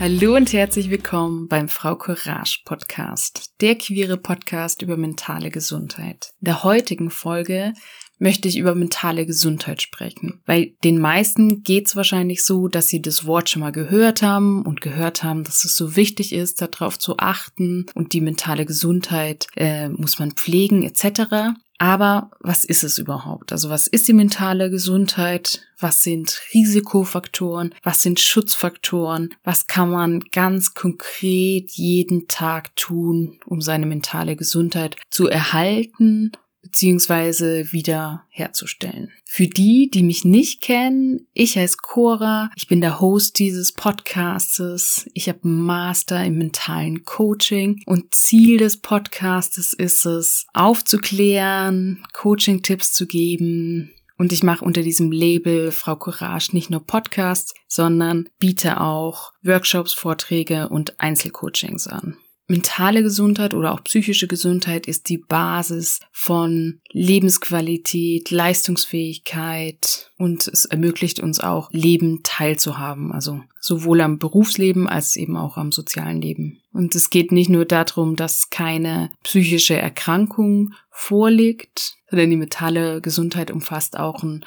Hallo und herzlich willkommen beim Frau Courage Podcast, der queere Podcast über mentale Gesundheit. In der heutigen Folge möchte ich über mentale Gesundheit sprechen. Bei den meisten geht es wahrscheinlich so, dass sie das Wort schon mal gehört haben und gehört haben, dass es so wichtig ist, darauf zu achten und die mentale Gesundheit äh, muss man pflegen etc. Aber was ist es überhaupt? Also was ist die mentale Gesundheit? Was sind Risikofaktoren? Was sind Schutzfaktoren? Was kann man ganz konkret jeden Tag tun, um seine mentale Gesundheit zu erhalten beziehungsweise wieder herzustellen. Für die, die mich nicht kennen, ich heiße Cora, ich bin der Host dieses Podcastes, ich habe Master im mentalen Coaching und Ziel des Podcastes ist es, aufzuklären, Coaching-Tipps zu geben, und ich mache unter diesem Label Frau Courage nicht nur Podcasts, sondern biete auch Workshops, Vorträge und Einzelcoachings an. Mentale Gesundheit oder auch psychische Gesundheit ist die Basis von Lebensqualität, Leistungsfähigkeit und es ermöglicht uns auch Leben teilzuhaben, also sowohl am Berufsleben als eben auch am sozialen Leben. Und es geht nicht nur darum, dass keine psychische Erkrankung vorliegt, sondern die mentale Gesundheit umfasst auch ein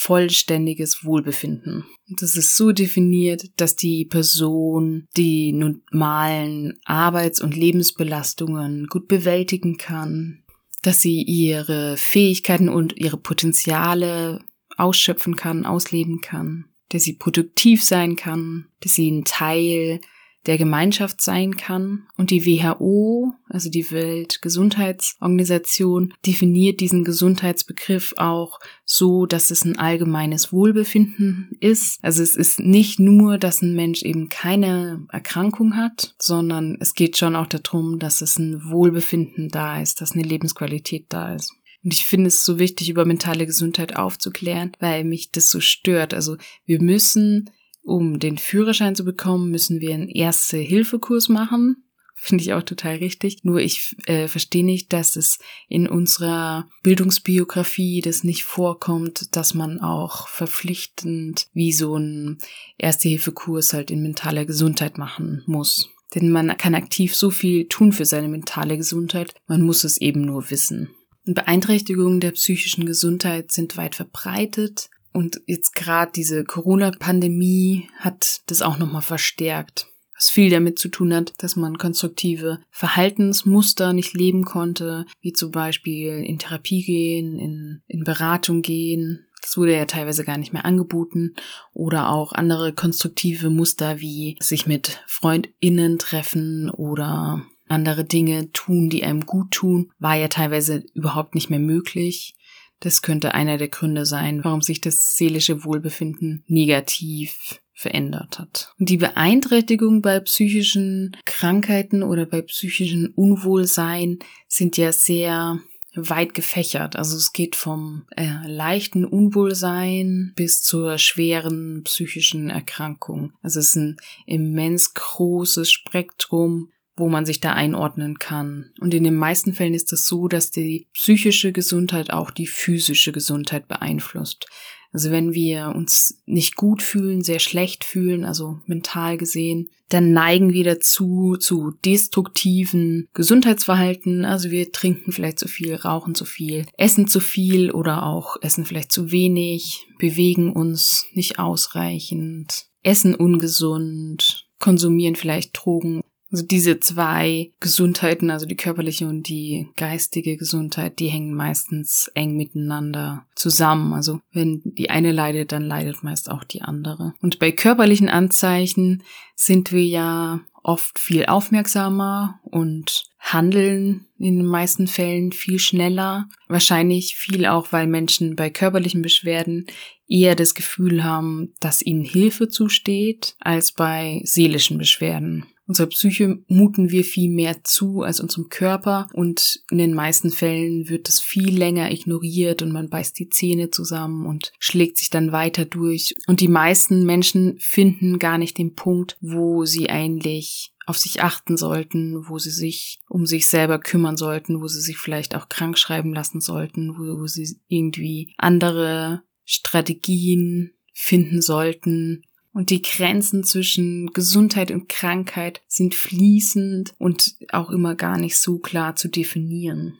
vollständiges Wohlbefinden. Das ist so definiert, dass die Person die normalen Arbeits- und Lebensbelastungen gut bewältigen kann, dass sie ihre Fähigkeiten und ihre Potenziale ausschöpfen kann, ausleben kann, dass sie produktiv sein kann, dass sie ein Teil der Gemeinschaft sein kann. Und die WHO, also die Weltgesundheitsorganisation, definiert diesen Gesundheitsbegriff auch so, dass es ein allgemeines Wohlbefinden ist. Also es ist nicht nur, dass ein Mensch eben keine Erkrankung hat, sondern es geht schon auch darum, dass es ein Wohlbefinden da ist, dass eine Lebensqualität da ist. Und ich finde es so wichtig, über mentale Gesundheit aufzuklären, weil mich das so stört. Also wir müssen um den Führerschein zu bekommen, müssen wir einen Erste-Hilfe-Kurs machen. Finde ich auch total richtig. Nur ich äh, verstehe nicht, dass es in unserer Bildungsbiografie das nicht vorkommt, dass man auch verpflichtend wie so ein Erste-Hilfe-Kurs halt in mentaler Gesundheit machen muss. Denn man kann aktiv so viel tun für seine mentale Gesundheit, man muss es eben nur wissen. Beeinträchtigungen der psychischen Gesundheit sind weit verbreitet und jetzt gerade diese Corona-Pandemie hat das auch nochmal verstärkt. Was viel damit zu tun hat, dass man konstruktive Verhaltensmuster nicht leben konnte, wie zum Beispiel in Therapie gehen, in, in Beratung gehen. Das wurde ja teilweise gar nicht mehr angeboten. Oder auch andere konstruktive Muster wie sich mit FreundInnen treffen oder andere Dinge tun, die einem gut tun, war ja teilweise überhaupt nicht mehr möglich. Das könnte einer der Gründe sein, warum sich das seelische Wohlbefinden negativ verändert hat. Und die Beeinträchtigung bei psychischen Krankheiten oder bei psychischen Unwohlsein sind ja sehr weit gefächert. Also es geht vom äh, leichten Unwohlsein bis zur schweren psychischen Erkrankung. Also es ist ein immens großes Spektrum wo man sich da einordnen kann. Und in den meisten Fällen ist es so, dass die psychische Gesundheit auch die physische Gesundheit beeinflusst. Also wenn wir uns nicht gut fühlen, sehr schlecht fühlen, also mental gesehen, dann neigen wir dazu zu destruktiven Gesundheitsverhalten. Also wir trinken vielleicht zu viel, rauchen zu viel, essen zu viel oder auch essen vielleicht zu wenig, bewegen uns nicht ausreichend, essen ungesund, konsumieren vielleicht Drogen also diese zwei Gesundheiten, also die körperliche und die geistige Gesundheit, die hängen meistens eng miteinander zusammen. Also wenn die eine leidet, dann leidet meist auch die andere. Und bei körperlichen Anzeichen sind wir ja oft viel aufmerksamer und handeln in den meisten Fällen viel schneller. Wahrscheinlich viel auch, weil Menschen bei körperlichen Beschwerden eher das Gefühl haben, dass ihnen Hilfe zusteht, als bei seelischen Beschwerden. Unserer Psyche muten wir viel mehr zu als unserem Körper und in den meisten Fällen wird es viel länger ignoriert und man beißt die Zähne zusammen und schlägt sich dann weiter durch. Und die meisten Menschen finden gar nicht den Punkt, wo sie eigentlich auf sich achten sollten, wo sie sich um sich selber kümmern sollten, wo sie sich vielleicht auch krank schreiben lassen sollten, wo, wo sie irgendwie andere Strategien finden sollten, Und die Grenzen zwischen Gesundheit und Krankheit sind fließend und auch immer gar nicht so klar zu definieren.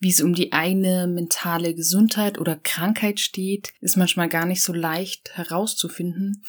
Wie es um die eigene mentale Gesundheit oder Krankheit steht, ist manchmal gar nicht so leicht herauszufinden,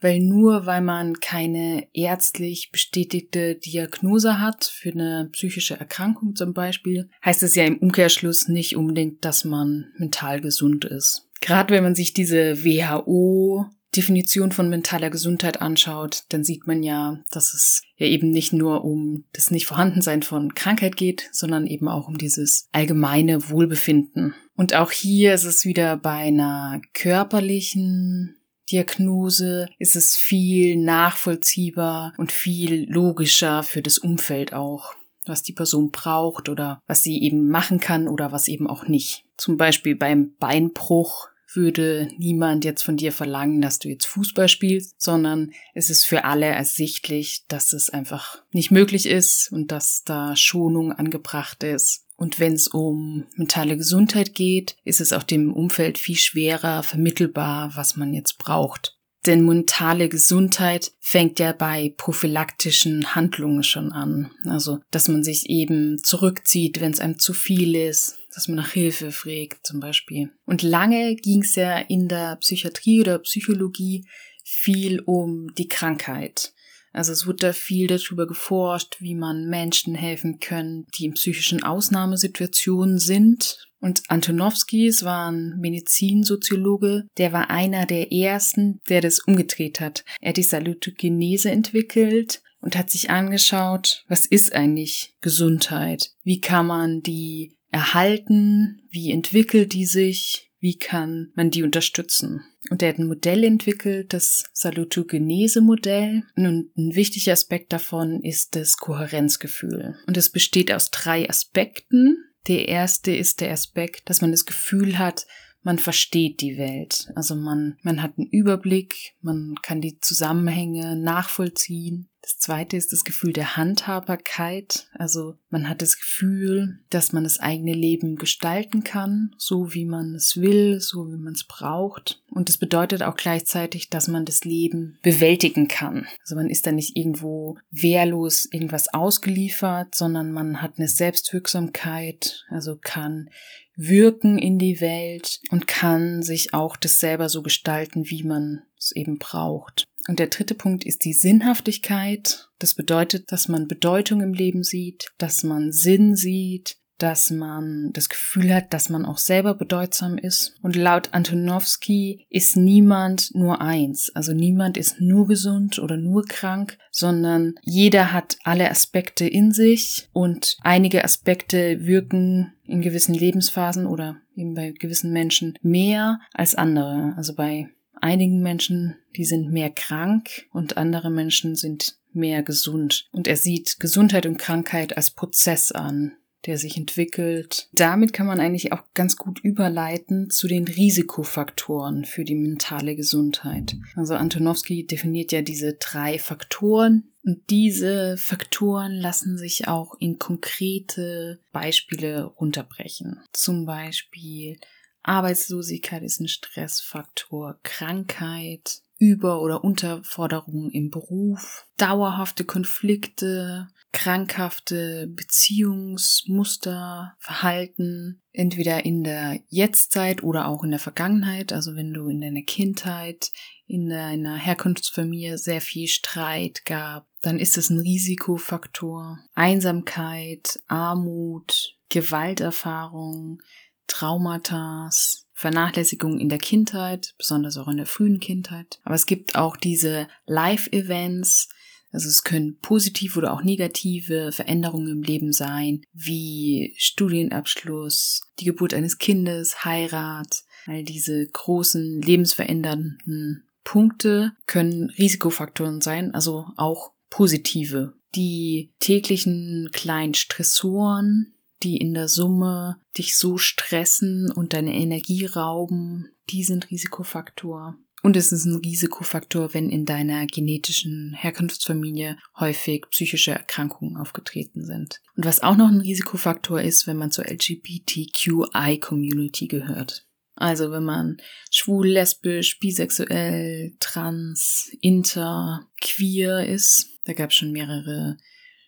weil nur weil man keine ärztlich bestätigte Diagnose hat für eine psychische Erkrankung zum Beispiel, heißt es ja im Umkehrschluss nicht unbedingt, dass man mental gesund ist. Gerade wenn man sich diese WHO Definition von mentaler Gesundheit anschaut, dann sieht man ja, dass es ja eben nicht nur um das Nicht-Vorhandensein von Krankheit geht, sondern eben auch um dieses allgemeine Wohlbefinden. Und auch hier ist es wieder bei einer körperlichen Diagnose ist es viel nachvollziehbar und viel logischer für das Umfeld auch, was die Person braucht oder was sie eben machen kann oder was eben auch nicht. Zum Beispiel beim Beinbruch würde niemand jetzt von dir verlangen, dass du jetzt Fußball spielst, sondern es ist für alle ersichtlich, dass es einfach nicht möglich ist und dass da Schonung angebracht ist. Und wenn es um mentale Gesundheit geht, ist es auch dem Umfeld viel schwerer vermittelbar, was man jetzt braucht. Denn mentale Gesundheit fängt ja bei prophylaktischen Handlungen schon an. Also, dass man sich eben zurückzieht, wenn es einem zu viel ist, dass man nach Hilfe fragt zum Beispiel. Und lange ging es ja in der Psychiatrie oder Psychologie viel um die Krankheit. Also es wurde da viel darüber geforscht, wie man Menschen helfen können, die in psychischen Ausnahmesituationen sind. Und Antonowski, es war ein Medizinsoziologe, der war einer der ersten, der das umgedreht hat. Er hat die Salutogenese entwickelt und hat sich angeschaut, was ist eigentlich Gesundheit? Wie kann man die erhalten? Wie entwickelt die sich? Wie kann man die unterstützen? Und er hat ein Modell entwickelt, das Salutogenese-Modell. Und ein wichtiger Aspekt davon ist das Kohärenzgefühl. Und es besteht aus drei Aspekten. Der erste ist der Aspekt, dass man das Gefühl hat, man versteht die Welt. Also man, man hat einen Überblick, man kann die Zusammenhänge nachvollziehen. Das zweite ist das Gefühl der Handhabbarkeit. Also man hat das Gefühl, dass man das eigene Leben gestalten kann, so wie man es will, so wie man es braucht. Und das bedeutet auch gleichzeitig, dass man das Leben bewältigen kann. Also man ist da nicht irgendwo wehrlos irgendwas ausgeliefert, sondern man hat eine Selbstwirksamkeit, also kann wirken in die Welt und kann sich auch das selber so gestalten, wie man es eben braucht. Und der dritte Punkt ist die Sinnhaftigkeit. Das bedeutet, dass man Bedeutung im Leben sieht, dass man Sinn sieht, dass man das Gefühl hat, dass man auch selber bedeutsam ist. Und laut Antonowski ist niemand nur eins. Also niemand ist nur gesund oder nur krank, sondern jeder hat alle Aspekte in sich und einige Aspekte wirken in gewissen Lebensphasen oder eben bei gewissen Menschen mehr als andere. Also bei einigen Menschen, die sind mehr krank und andere Menschen sind mehr gesund. Und er sieht Gesundheit und Krankheit als Prozess an, der sich entwickelt. Damit kann man eigentlich auch ganz gut überleiten zu den Risikofaktoren für die mentale Gesundheit. Also Antonowski definiert ja diese drei Faktoren. Und diese Faktoren lassen sich auch in konkrete Beispiele runterbrechen. Zum Beispiel Arbeitslosigkeit ist ein Stressfaktor, Krankheit, Über- oder Unterforderungen im Beruf, dauerhafte Konflikte, krankhafte Beziehungsmuster, Verhalten, entweder in der Jetztzeit oder auch in der Vergangenheit, also wenn du in deiner Kindheit, in deiner Herkunftsfamilie sehr viel Streit gab, dann ist es ein Risikofaktor. Einsamkeit, Armut, Gewalterfahrung, Traumata, Vernachlässigung in der Kindheit, besonders auch in der frühen Kindheit. Aber es gibt auch diese Live-Events, also es können positive oder auch negative Veränderungen im Leben sein, wie Studienabschluss, die Geburt eines Kindes, Heirat, all diese großen lebensverändernden Punkte können Risikofaktoren sein, also auch positive. Die täglichen kleinen Stressoren, die in der Summe dich so stressen und deine Energie rauben, die sind Risikofaktor. Und es ist ein Risikofaktor, wenn in deiner genetischen Herkunftsfamilie häufig psychische Erkrankungen aufgetreten sind. Und was auch noch ein Risikofaktor ist, wenn man zur LGBTQI-Community gehört. Also wenn man schwul, lesbisch, bisexuell, trans, inter, queer ist, da gab es schon mehrere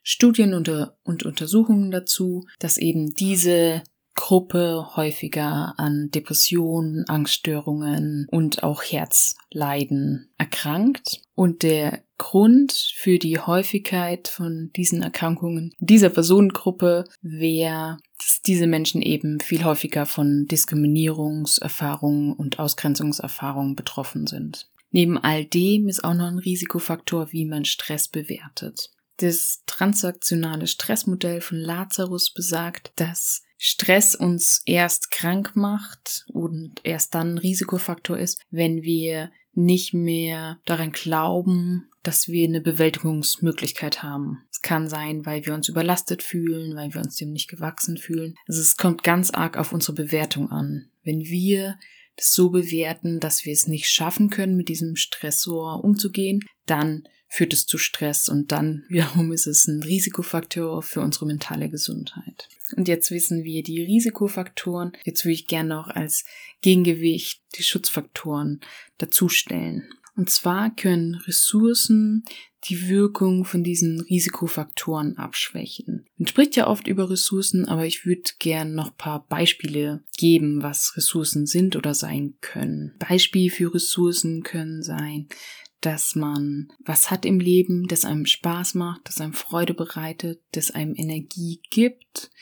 Studien und, Untersuchungen dazu, dass eben diese Gruppe häufiger an Depressionen, Angststörungen und auch Herzleiden erkrankt. Und der Grund für die Häufigkeit von diesen Erkrankungen dieser Personengruppe wäre, dass diese Menschen eben viel häufiger von Diskriminierungserfahrungen und Ausgrenzungserfahrungen betroffen sind. Neben all dem ist auch noch ein Risikofaktor, wie man Stress bewertet. Das transaktionale Stressmodell von Lazarus besagt, dass Stress uns erst krank macht und erst dann ein Risikofaktor ist, wenn wir nicht mehr daran glauben, dass wir eine Bewältigungsmöglichkeit haben. Es kann sein, weil wir uns überlastet fühlen, weil wir uns dem nicht gewachsen fühlen. Also es kommt ganz arg auf unsere Bewertung an. Wenn wir das so bewerten, dass wir es nicht schaffen können, mit diesem Stressor umzugehen, dann führt es zu Stress und dann wiederum ist es ein Risikofaktor für unsere mentale Gesundheit. Und jetzt wissen wir die Risikofaktoren. Jetzt würde ich gerne noch als Gegengewicht die Schutzfaktoren dazustellen. Und zwar können Ressourcen die Wirkung von diesen Risikofaktoren abschwächen. Man spricht ja oft über Ressourcen, aber ich würde gern noch paar Beispiele geben, was Ressourcen sind oder sein können. Beispiel für Ressourcen können sein dass man was hat im Leben, das einem Spaß macht, das einem Freude bereitet, das einem Energie gibt.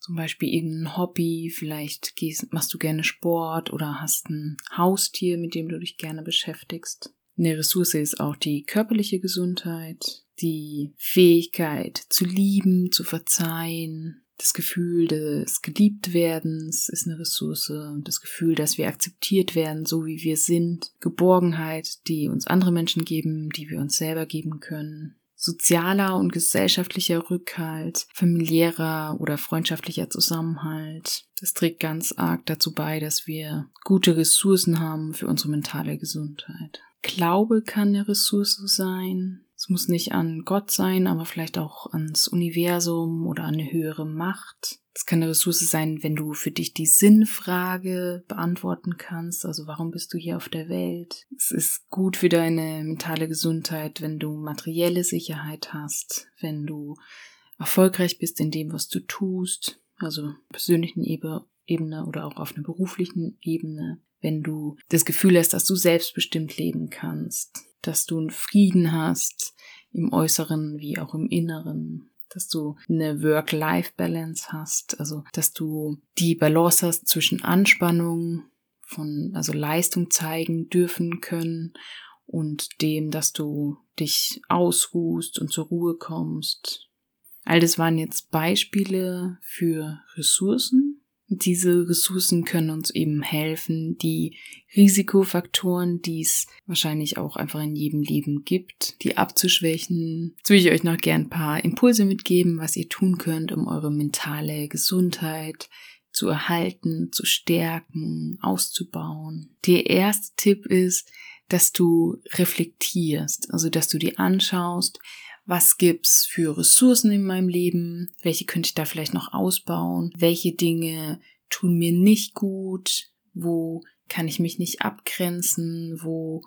Zum Beispiel irgendein Hobby, vielleicht gehst, machst du gerne Sport oder hast ein Haustier, mit dem du dich gerne beschäftigst. Eine Ressource ist auch die körperliche Gesundheit, die Fähigkeit zu lieben, zu verzeihen, das Gefühl des Geliebtwerdens ist eine Ressource. Das Gefühl, dass wir akzeptiert werden, so wie wir sind. Geborgenheit, die uns andere Menschen geben, die wir uns selber geben können. Sozialer und gesellschaftlicher Rückhalt, familiärer oder freundschaftlicher Zusammenhalt. Das trägt ganz arg dazu bei, dass wir gute Ressourcen haben für unsere mentale Gesundheit. Glaube kann eine Ressource sein. Es muss nicht an Gott sein, aber vielleicht auch ans Universum oder an eine höhere Macht. Es kann eine Ressource sein, wenn du für dich die Sinnfrage beantworten kannst. Also warum bist du hier auf der Welt? Es ist gut für deine mentale Gesundheit, wenn du materielle Sicherheit hast, wenn du erfolgreich bist in dem, was du tust, also persönlichen Ebene oder auch auf einer beruflichen Ebene, wenn du das Gefühl hast, dass du selbstbestimmt leben kannst, dass du einen Frieden hast im Äußeren wie auch im Inneren, dass du eine Work-Life-Balance hast, also dass du die Balance hast zwischen Anspannung von, also Leistung zeigen dürfen können und dem, dass du dich ausruhst und zur Ruhe kommst. All das waren jetzt Beispiele für Ressourcen, diese Ressourcen können uns eben helfen, die Risikofaktoren, die es wahrscheinlich auch einfach in jedem Leben gibt, die abzuschwächen. Jetzt würde ich euch noch gern ein paar Impulse mitgeben, was ihr tun könnt, um eure mentale Gesundheit zu erhalten, zu stärken, auszubauen. Der erste Tipp ist, dass du reflektierst, also dass du dir anschaust, was gibt's für Ressourcen in meinem Leben, welche könnte ich da vielleicht noch ausbauen, welche Dinge tun mir nicht gut, wo kann ich mich nicht abgrenzen, wo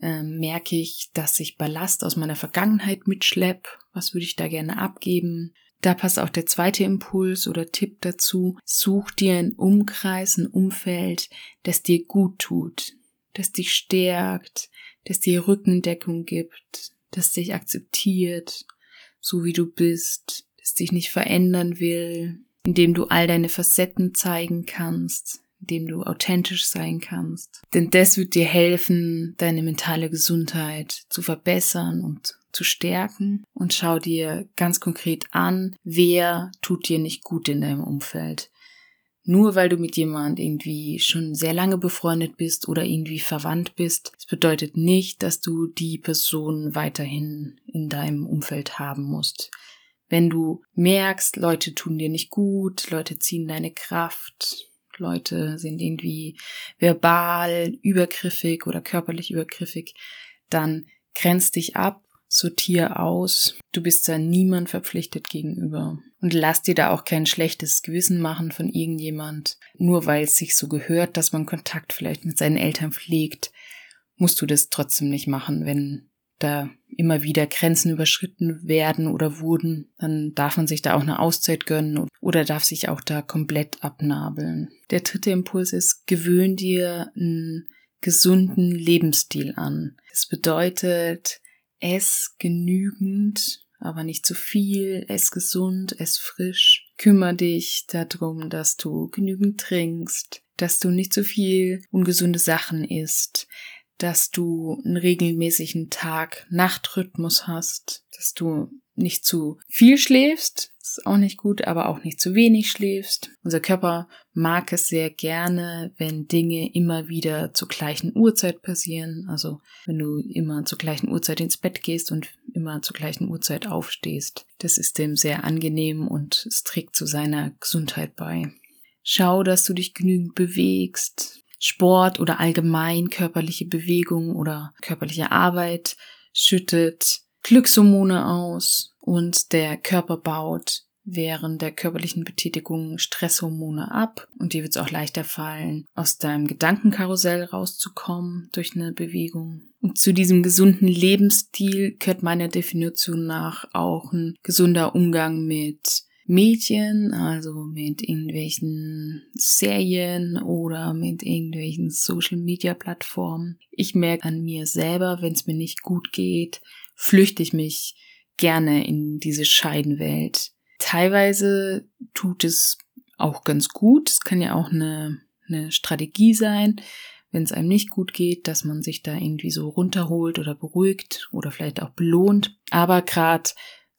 äh, merke ich, dass ich Ballast aus meiner Vergangenheit mitschlepp, was würde ich da gerne abgeben. Da passt auch der zweite Impuls oder Tipp dazu. Such dir einen Umkreis, ein Umfeld, das dir gut tut, das dich stärkt, das dir Rückendeckung gibt, das dich akzeptiert, so wie du bist, das dich nicht verändern will, indem du all deine Facetten zeigen kannst, indem du authentisch sein kannst. Denn das wird dir helfen, deine mentale Gesundheit zu verbessern und zu stärken und schau dir ganz konkret an, wer tut dir nicht gut in deinem Umfeld nur weil du mit jemand irgendwie schon sehr lange befreundet bist oder irgendwie verwandt bist, das bedeutet nicht, dass du die Person weiterhin in deinem Umfeld haben musst. Wenn du merkst, Leute tun dir nicht gut, Leute ziehen deine Kraft, Leute sind irgendwie verbal übergriffig oder körperlich übergriffig, dann grenz dich ab, sortier aus. Du bist da niemand verpflichtet gegenüber. Und lass dir da auch kein schlechtes Gewissen machen von irgendjemand. Nur weil es sich so gehört, dass man Kontakt vielleicht mit seinen Eltern pflegt, musst du das trotzdem nicht machen, wenn da immer wieder Grenzen überschritten werden oder wurden, dann darf man sich da auch eine Auszeit gönnen oder darf sich auch da komplett abnabeln. Der dritte Impuls ist, gewöhn dir einen gesunden Lebensstil an. Das bedeutet, ess genügend, aber nicht zu viel, ess gesund, ess frisch. Kümmer dich darum, dass du genügend trinkst, dass du nicht zu viel ungesunde Sachen isst, dass du einen regelmäßigen Tag-Nacht-Rhythmus hast, dass du nicht zu viel schläfst, ist auch nicht gut, aber auch nicht zu wenig schläfst. Unser Körper mag es sehr gerne, wenn Dinge immer wieder zur gleichen Uhrzeit passieren. Also wenn du immer zur gleichen Uhrzeit ins Bett gehst und immer zur gleichen Uhrzeit aufstehst. Das ist dem sehr angenehm und es trägt zu seiner Gesundheit bei. Schau, dass du dich genügend bewegst. Sport oder allgemein körperliche Bewegung oder körperliche Arbeit schüttet Glückshormone aus und der Körper baut während der körperlichen Betätigung Stresshormone ab und dir wird es auch leichter fallen, aus deinem Gedankenkarussell rauszukommen durch eine Bewegung. Und zu diesem gesunden Lebensstil gehört meiner Definition nach auch ein gesunder Umgang mit Medien, also mit irgendwelchen Serien oder mit irgendwelchen Social-Media-Plattformen. Ich merke an mir selber, wenn es mir nicht gut geht, flüchte ich mich gerne in diese Scheidenwelt. Teilweise tut es auch ganz gut. Es kann ja auch eine, eine Strategie sein, wenn es einem nicht gut geht, dass man sich da irgendwie so runterholt oder beruhigt oder vielleicht auch belohnt. Aber gerade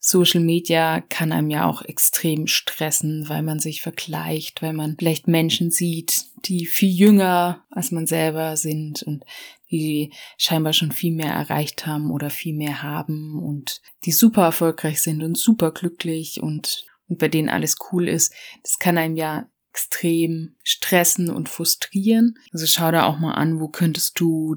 Social Media kann einem ja auch extrem stressen, weil man sich vergleicht, weil man vielleicht Menschen sieht, die viel jünger als man selber sind und die scheinbar schon viel mehr erreicht haben oder viel mehr haben und die super erfolgreich sind und super glücklich und, und bei denen alles cool ist. Das kann einem ja extrem stressen und frustrieren. Also schau da auch mal an, wo könntest du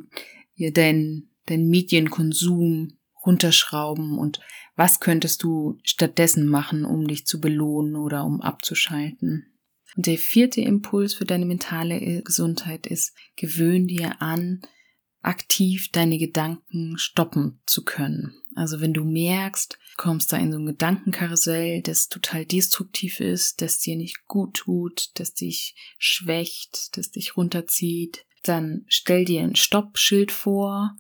dir deinen dein Medienkonsum runterschrauben und was könntest du stattdessen machen, um dich zu belohnen oder um abzuschalten? Und der vierte Impuls für deine mentale Gesundheit ist, gewöhn dir an, aktiv deine Gedanken stoppen zu können. Also wenn du merkst, kommst da in so ein Gedankenkarussell, das total destruktiv ist, das dir nicht gut tut, das dich schwächt, das dich runterzieht, dann stell dir ein Stoppschild vor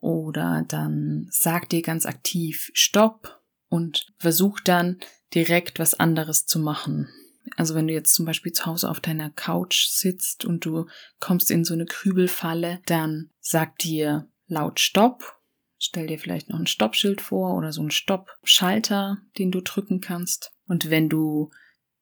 oder dann sag dir ganz aktiv Stopp und versuch dann direkt was anderes zu machen. Also wenn du jetzt zum Beispiel zu Hause auf deiner Couch sitzt und du kommst in so eine Krübelfalle, dann sag dir laut Stopp. Stell dir vielleicht noch ein Stoppschild vor oder so ein Stoppschalter, den du drücken kannst. Und wenn du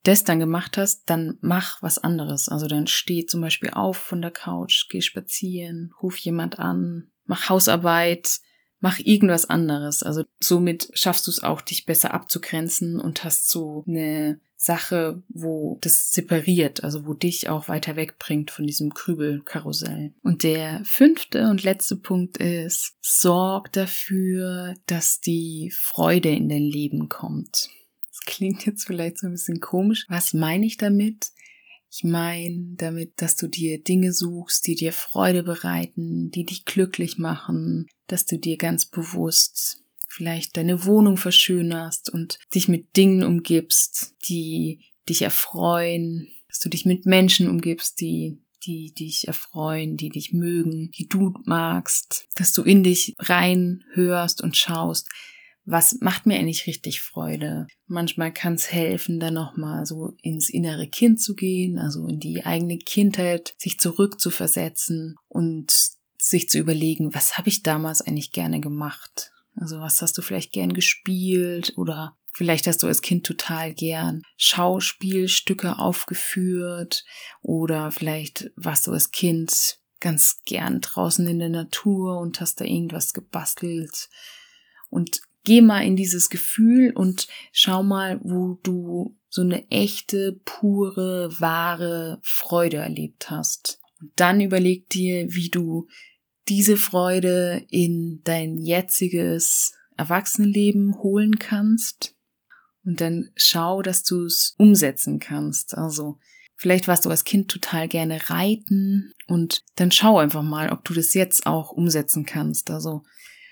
das dann gemacht hast, dann mach was anderes. Also dann steh zum Beispiel auf von der Couch, geh spazieren, ruf jemand an, mach Hausarbeit, mach irgendwas anderes. Also somit schaffst du es auch, dich besser abzugrenzen und hast so eine Sache, wo das separiert, also wo dich auch weiter wegbringt von diesem Krübelkarussell. Und der fünfte und letzte Punkt ist, sorg dafür, dass die Freude in dein Leben kommt. Das klingt jetzt vielleicht so ein bisschen komisch. Was meine ich damit? Ich meine damit, dass du dir Dinge suchst, die dir Freude bereiten, die dich glücklich machen, dass du dir ganz bewusst vielleicht deine Wohnung verschönerst und dich mit Dingen umgibst, die dich erfreuen, dass du dich mit Menschen umgibst, die die dich erfreuen, die dich mögen, die du magst, dass du in dich reinhörst und schaust, was macht mir eigentlich richtig Freude? Manchmal kann es helfen, dann nochmal so ins innere Kind zu gehen, also in die eigene Kindheit, sich zurückzuversetzen und sich zu überlegen, was habe ich damals eigentlich gerne gemacht? Also was hast du vielleicht gern gespielt oder vielleicht hast du als Kind total gern Schauspielstücke aufgeführt oder vielleicht warst du als Kind ganz gern draußen in der Natur und hast da irgendwas gebastelt und geh mal in dieses Gefühl und schau mal, wo du so eine echte, pure, wahre Freude erlebt hast. Und dann überleg dir, wie du diese Freude in dein jetziges Erwachsenenleben holen kannst. Und dann schau, dass du es umsetzen kannst. Also vielleicht warst du als Kind total gerne reiten und dann schau einfach mal, ob du das jetzt auch umsetzen kannst. Also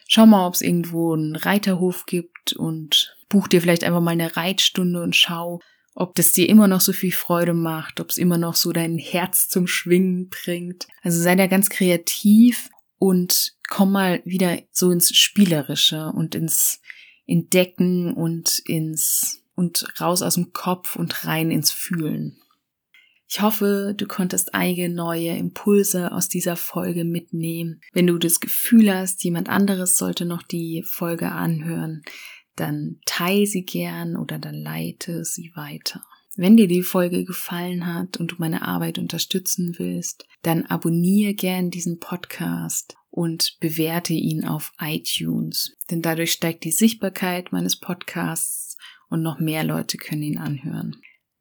schau mal, ob es irgendwo einen Reiterhof gibt und buch dir vielleicht einfach mal eine Reitstunde und schau, ob das dir immer noch so viel Freude macht, ob es immer noch so dein Herz zum Schwingen bringt. Also sei da ganz kreativ und komm mal wieder so ins Spielerische und ins Entdecken und ins und raus aus dem Kopf und rein ins Fühlen. Ich hoffe, du konntest einige neue Impulse aus dieser Folge mitnehmen. Wenn du das Gefühl hast, jemand anderes sollte noch die Folge anhören, dann teile sie gern oder dann leite sie weiter. Wenn dir die Folge gefallen hat und du meine Arbeit unterstützen willst, dann abonniere gern diesen Podcast und bewerte ihn auf iTunes. Denn dadurch steigt die Sichtbarkeit meines Podcasts und noch mehr Leute können ihn anhören.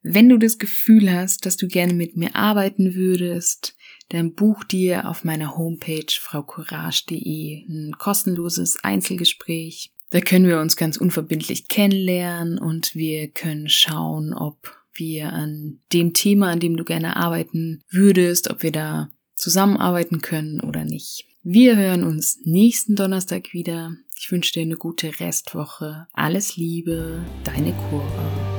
Wenn du das Gefühl hast, dass du gerne mit mir arbeiten würdest, dann buch dir auf meiner Homepage fraucourage.de ein kostenloses Einzelgespräch. Da können wir uns ganz unverbindlich kennenlernen und wir können schauen, ob wir an dem Thema, an dem du gerne arbeiten würdest, ob wir da zusammenarbeiten können oder nicht. Wir hören uns nächsten Donnerstag wieder. Ich wünsche dir eine gute Restwoche. Alles Liebe, deine Cora.